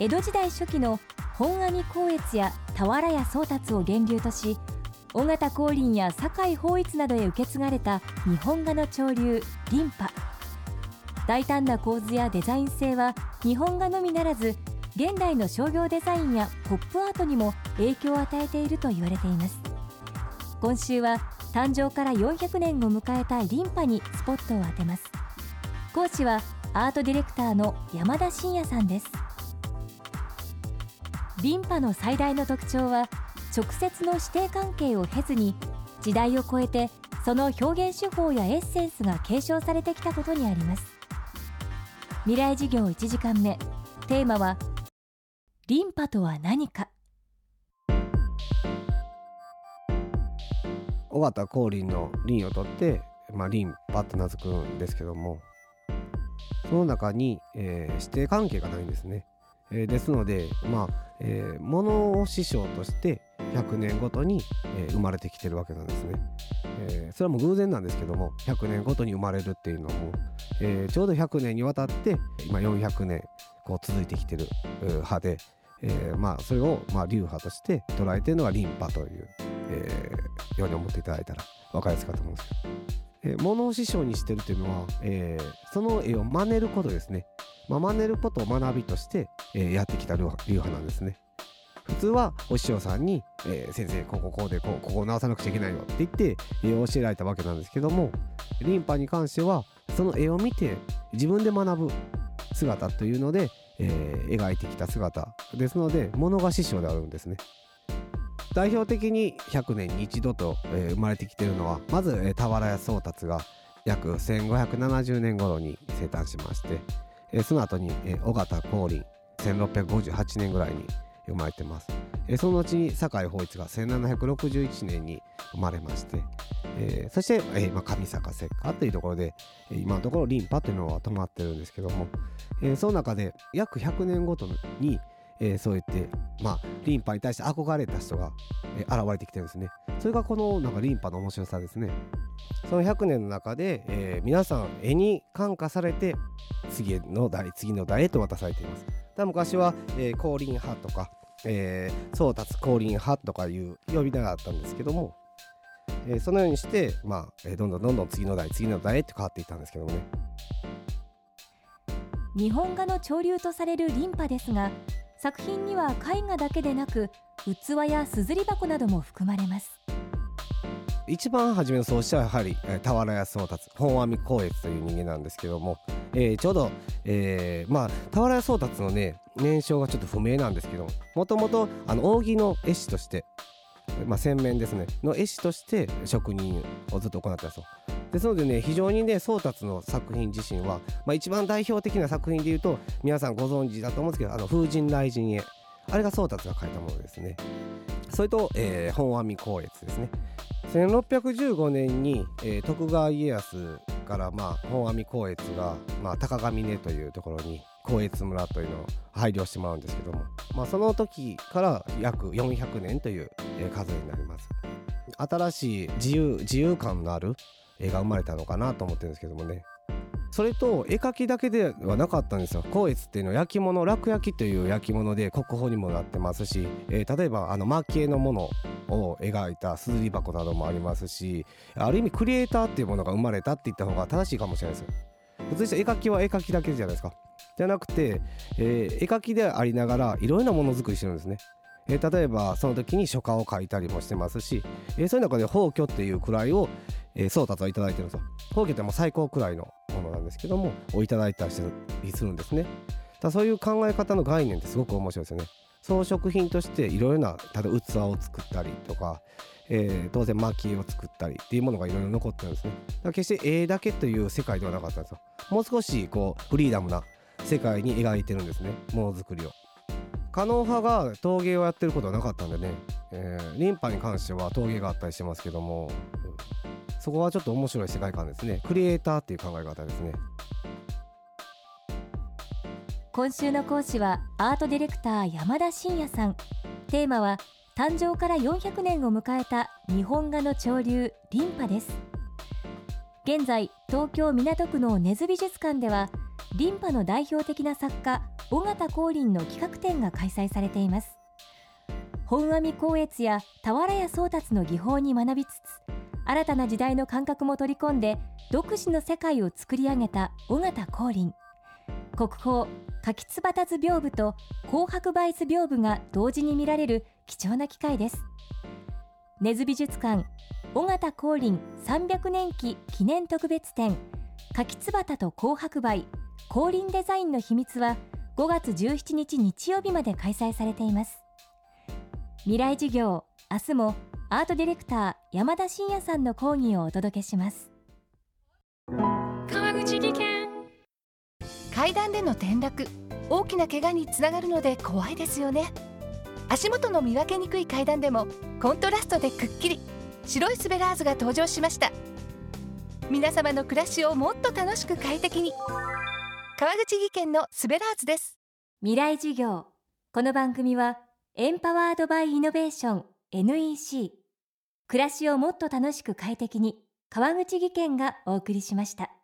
江戸時代初期の本阿弥光悦や俵屋宗達を源流とし尾形光琳や酒井法一などへ受け継がれた日本画の潮流リンパ大胆な構図やデザイン性は日本画のみならず現代の商業デザインやポップアートにも影響を与えていると言われています。今週は誕生から400年を迎えたリンパにスポットを当てます。講師はアートディレクターの山田真也さんです。リンパの最大の特徴は直接の師弟関係を経ずに時代を超えてその表現手法やエッセンスが継承されてきたことにあります。未来事業1時間目。テーマはリンパとは何か。尾形光琳の輪を取って、まあ、リンパと名付くんですけどもその中に、えー師弟関係がないんですね、えーですのでまあ、えー、物を師匠として100年ごとに、えー生まれてきてるわけなんですね、えーそれはもう偶然なんですけども100年ごとに生まれるっていうのも、えーちょうど100年にわたって今400年こう続いてきてる派で、えーまあそれを、まあ、流派として捉えてるのがリンパという、えーように思っていただいたら分かりやすいかと思うんですけど、えー物を師匠にしてるっていうのは、えーその絵を真似ることですね、まあ、真似ることを学びとして、えーやってきた流派なんですね。普通はお師匠さんに、えー先生こここうでこうここを直さなくちゃいけないよって言って絵を教えられたわけなんですけどもリンパに関してはその絵を見て自分で学ぶ姿というので、えー描いてきた姿。ですので物が師匠であるんですね。代表的に100年に一度と、えー生まれてきているのはまず、えー俵屋宗達が約1570年頃に生誕しまして、えーその後に、えー尾形光琳1658年ぐらいに生まれてます、えーその後に酒井法一が1761年に生まれまして、えーそして、えーまあ、上坂石化というところで、えー今のところリンパというのは止まってるんですけども、えーその中で約100年ごとに、えーそう言って、まあ、リンパに対して憧れた人が、えー現れてきてるんですね。それがこのなんかリンパの面白さですね。その100年の中で、えー皆さん絵に感化されて次の代次の代へと渡されています。だ昔は、えー、光琳派とか、えー、宗達光琳派とかいう呼び名があったんですけども、えーそのようにして、まあえーどんどんどんどん次の代次の代へって変わっていったんですけどもね。日本画の潮流とされるリンパですが作品には絵画だけでなく器やすずり箱なども含まれます一番初めの創始者はやはり、俵屋宗達本阿弥光悦という人間なんですけども、えーちょうど、えーまあ俵屋宗達のね年少がちょっと不明なんですけどもともと扇の絵師として、まあ、洗面ですねの絵師として職人をずっと行ってたんですよ。ですのでね非常にね宗達の作品自身は、まあ、一番代表的な作品でいうと皆さんご存知だと思うんですけど「あの風神雷神絵」あれが宗達が描いたものですね。それと、えー本阿弥光悦ですね。1615年に、えー徳川家康から、まあ、本阿弥光悦が、まあ、高ヶ峰というところに光悦村というのを配慮してもらうんですけども、まあ、その時から約400年という、えー数になります新しい自由自由感のある絵が生まれたのかなと思ってるんですけどもね。それと絵描きだけではなかったんですよ。光悦っていうのは焼き物楽焼きという焼き物で国宝にもなってますし、えー例えばあの蒔絵のものを描いたすずり箱などもありますしある意味クリエイターっていうものが生まれたって言った方が正しいかもしれないですよ。普通に絵描きは絵描きだけじゃないですか。じゃなくて、えー絵描きでありながらいろいろなものづくりしてるんですね。例えばその時に書家を書いたりもしてますし、えーそういう中で宝居っていう位を、えー、宗達はいただいてるんですよ。宝居ってもう最高位のものなんですけどもをいただいたりするんですね。だそういう考え方の概念ってすごく面白いですよね。装飾品としていろいろな例えば器を作ったりとか、えー当然蒔絵を作ったりっていうものがいろいろ残ってるんですね。だから決して絵だけという世界ではなかったんですよ。もう少しこうフリーダムな世界に描いてるんですね。ものづくりを。可能派が陶芸をやってることはなかったんでね、えー、リンパに関しては陶芸があったりしてますけども、そこはちょっと面白い世界観ですね。クリエイターっていう考え方ですね。今週の講師はアートディレクター山田真也さん。テーマは誕生から400年を迎えた日本画の潮流リンパです。現在東京港区の根津美術館ではリンパの代表的な作家尾形光琳の企画展が開催されています。本阿弥光悦や俵屋宗達の技法に学びつつ新たな時代の感覚も取り込んで独自の世界を作り上げた尾形光琳。国宝柿つばた図屏風と紅白梅図屏風が同時に見られる貴重な機会です。根津美術館尾形光琳300年期記念特別展柿つばたと紅白梅光琳デザインの秘密は5月17日日曜日まで開催されています。未来授業明日もアートディレクター山田真也さんの講義をお届けします。川口技研。階段での転落。大きな怪我につながるので怖いですよね。足元の見分けにくい階段でもコントラストでくっきり。白いスベラーズが登場しました。皆様の暮らしをもっと楽しく快適に。川口技研のスベラーズです。未来授業。この番組はエンパワードバイイノベーション NEC 暮らしをもっと楽しく快適に川口技研がお送りしました。